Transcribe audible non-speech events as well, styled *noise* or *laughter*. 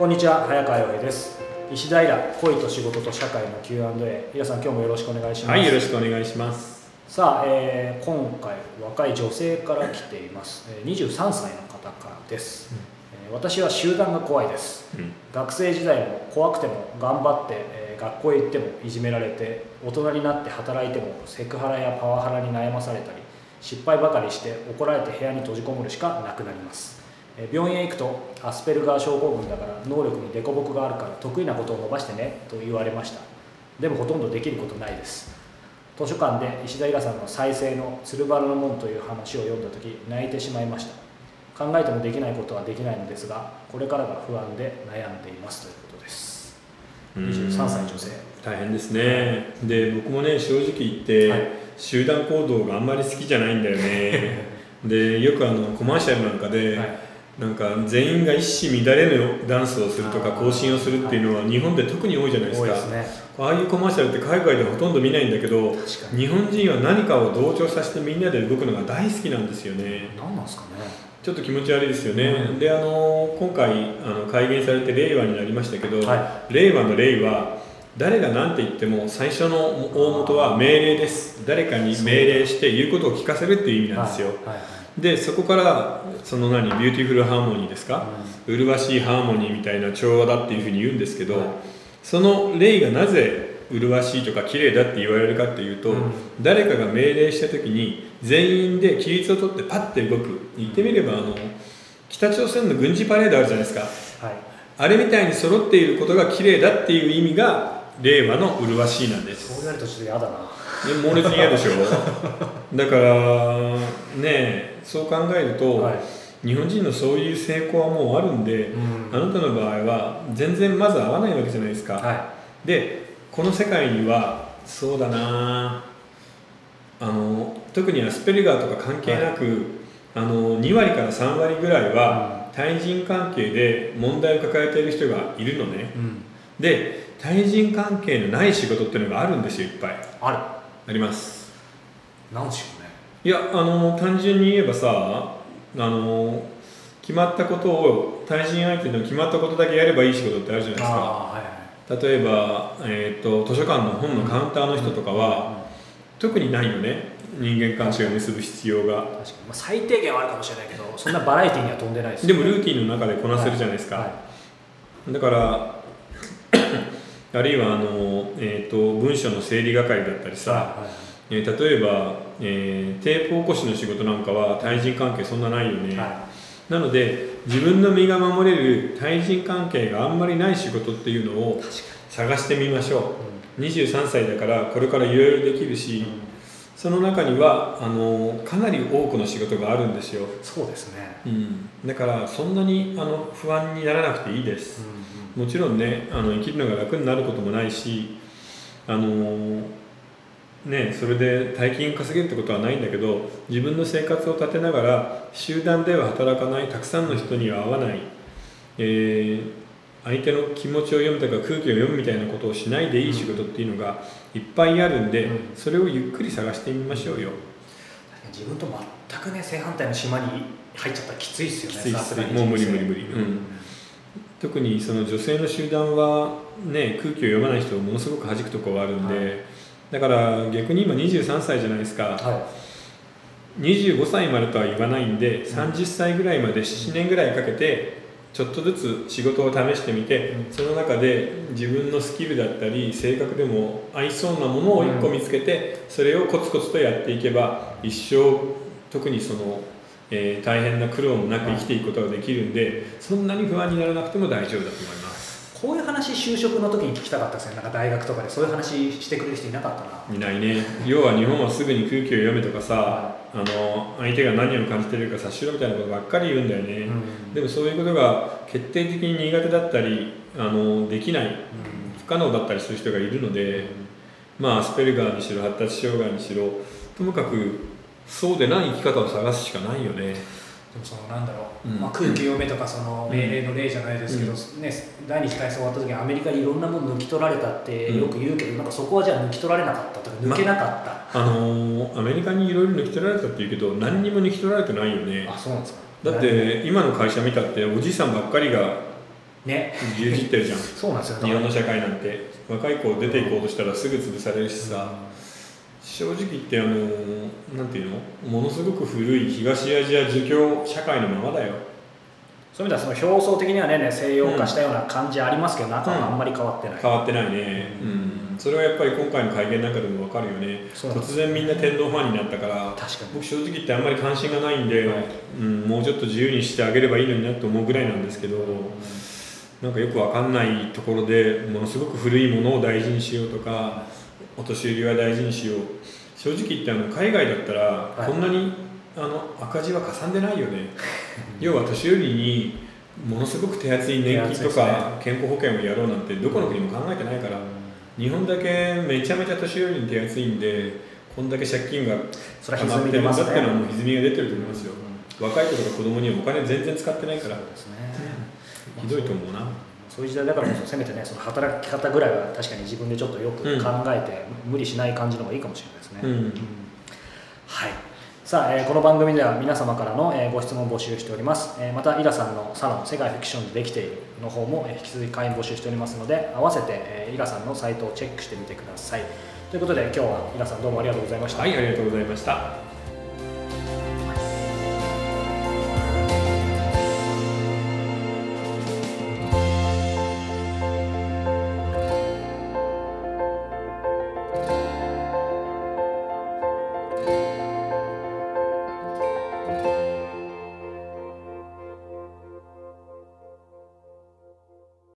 こんにちは早川洋平です。石平恋と仕事と社会の Q&A 皆さん今日もよろしくお願いします。はいよろしくお願いします。さあ、えー今回若い女性から来ています。えー23歳の方からです、えー私は集団が怖いです。うん。学生時代も怖くても頑張って、えー学校へ行ってもいじめられて大人になって働いてもセクハラやパワハラに悩まされたり失敗ばかりして怒られて部屋に閉じこもるしかなくなります。えー病院へ行くとアスペルガー症候群だから能力に凸凹があるから得意なことを伸ばしてねと言われました。でもほとんどできることないです。図書館で石平さんの再生の「鶴原の門」という話を読んだ時泣いてしまいました。考えてもできないことはできないのですがこれからが不安で悩んでいます。ということです。23歳女性。大変ですね。で僕もね正直言って、はい。集団行動があんまり好きじゃないんだよね。*laughs* でよくあのコマーシャルなんかで、はいなんか全員が一糸乱れぬダンスをするとか行進をするっていうのは日本で特に多いじゃないですか。ね。ああいうコマーシャルって海外ではほとんど見ないんだけど日本人は何かを同調させてみんなで動くのが大好きなんですよね。何なんですかね。ちょっと気持ち悪いですよね、うん。であの今回あの改元されて令和になりましたけど、は令和の令は誰が何て言っても最初の大元は命令です。誰かに命令して言うことを聞かせるっていう意味なんですよ、はいはいはいでそこからその何 Beautiful Harmony ですか、麗しいハーモニーみたいな調和だっていうふうに言うんですけど、はい。その例がなぜ麗しいとか綺麗だって言われるかっていうと、うん。誰かが命令した時に全員で規律を取ってパッて動く。言ってみればあの北朝鮮の軍事パレードあるじゃないですか。はい。あれみたいに揃っていることが綺麗だっていう意味が令和の麗しいなんです。そう言われるとちょっと嫌だな。で猛烈に嫌でしょ。*laughs* だからねそう考えると、はい。日本人のそういう成功はもうあるんで、うん。あなたの場合は全然まず合わないわけじゃないですか、はでこの世界にはそうだなあの特にアスペルガーとか関係なく、あの2割から3割ぐらいは対人関係で問題を抱えている人がいるのね。いうん。で対人関係のない仕事っていうのがあるんですよいっぱい。ある。あります。なんでしょうねいやあの単純に言えばさあの決まったことを対人相手の決まったことだけやればいい仕事ってあるじゃないですか。はいはい。例えば、えー、と図書館の本のカウンターの人とかは、特にないよね。人間関係を結ぶ必要が。確かに、まあ、最低限はあるかもしれないけどそんなバラエティーには飛んでないですでもルーティンの中でこなせるじゃないですか、はだから *coughs* あるいはあの、えー、と文書の整理係だったりさ、いはいはいえー例えば、えーテープ起こしの仕事なんかは対人関係そんなないよね、はなので自分の身が守れる対人関係があんまりない仕事っていうのを探してみましょに、う23歳だからこれからいろいろできるし、うん。その中にはあのかなり多くの仕事があるんですよ、そうですね、うん、だからそんなにあの不安にならなくていいです、うん。もちろんねあの生きるのが楽になることもないしあのねそれで大金を稼げるってことはないんだけど自分の生活を立てながら集団では働かないたくさんの人には会わない、えー相手の気持ちを読むとか空気を読むみたいなことをしないでいい仕事っていうのがいっぱいあるんで、うん。それをゆっくり探してみましょうよ。自分と全くね正反対の島に入っちゃったらきついですよねきついっす。さすがに。もう無理無理無理。うん。特にその女性の集団は、ね、空気を読まない人をものすごく弾くところがあるんで、はいだから逆に今23歳じゃないですか。は25歳までとは言わないんで30歳ぐらいまで7年ぐらいかけてちょっとずつ仕事を試してみて、うん。その中で自分のスキルだったり性格でも合いそうなものを1個見つけて、それをコツコツとやっていけば一生特にその、えー大変な苦労もなく生きていくことができるんでそんなに不安にならなくても大丈夫だと思います。いこういう話就職の時に聞きたかったですね。なんか大学とかで。そういう話してくれる人いなかったな。いないね。要は日本はすぐに空気を読めとかさ、はあの相手が何を感じてるか察しろみたいなことばっかり言うんだよね、うん。でもそういうことが決定的に苦手だったりあのできない不可能だったりする人がいるので、まあアスペルガーにしろ発達障害にしろともかくそうでない生き方を探すしかないよねでもそのなんだろう、うん。まあ、空気読めとかその命令の例じゃないですけど、ね、第二次大戦終わった時にアメリカにいろんなもの抜き取られたってよく言うけど、なんかそこはじゃあ抜き取られなかったとか抜けなかった、あのアメリカにいろいろ抜き取られたって言うけど何にも抜き取られてないよね。あそうなんですか。だって今の会社見たっておじいさんばっかりがね。牛耳ってるじゃん。*laughs* そうなんですよ日本の社会なんて。若い子出ていこうとしたらすぐ潰されるしさ正直言ってあのなんていうの？ものすごく古い東アジア儒教社会のままだよ。そういう意味ではその表層的にはね西洋化したような感じありますけど、中はあんまり変わってない、変わってないね。うん。それはやっぱり今回の会見なんかでも分かるよね。突然みんな天皇ファンになったから確かに。僕正直言ってあんまり関心がないんで、はい。うん、もうちょっと自由にしてあげればいいのになと思うぐらいなんですけど、なんかよくわかんないところでものすごく古いものを大事にしようとかお年寄りは大事にしよう。正直言ってあの海外だったらはい。こんなに、あの赤字はかさんでないよね。*laughs* 要は年寄りにものすごく手厚い年金とか健康保険をやろうなんてどこの国も考えてないから日本だけめちゃめちゃ年寄りに手厚いんでこんだけ借金が溜まってるんだっていうのはもう歪みが出てると思いますよ。若い子とか子供にはお金全然使ってないから。そうですね、ひどいと思うなそういう時代だからこそせめてねその働き方ぐらいは確かに自分でちょっとよく考えて、無理しない感じの方がいいかもしれないですね、うん。はい。さあ、えーこの番組では皆様からの、えーご質問を募集しております、えーまたイラさんのサロン「世界フィクションでできている」の方も、えー引き続き会員募集しておりますので合わせて、えーイラさんのサイトをチェックしてみてください。ということで今日はイラさんどうもありがとうございました、はいありがとうございました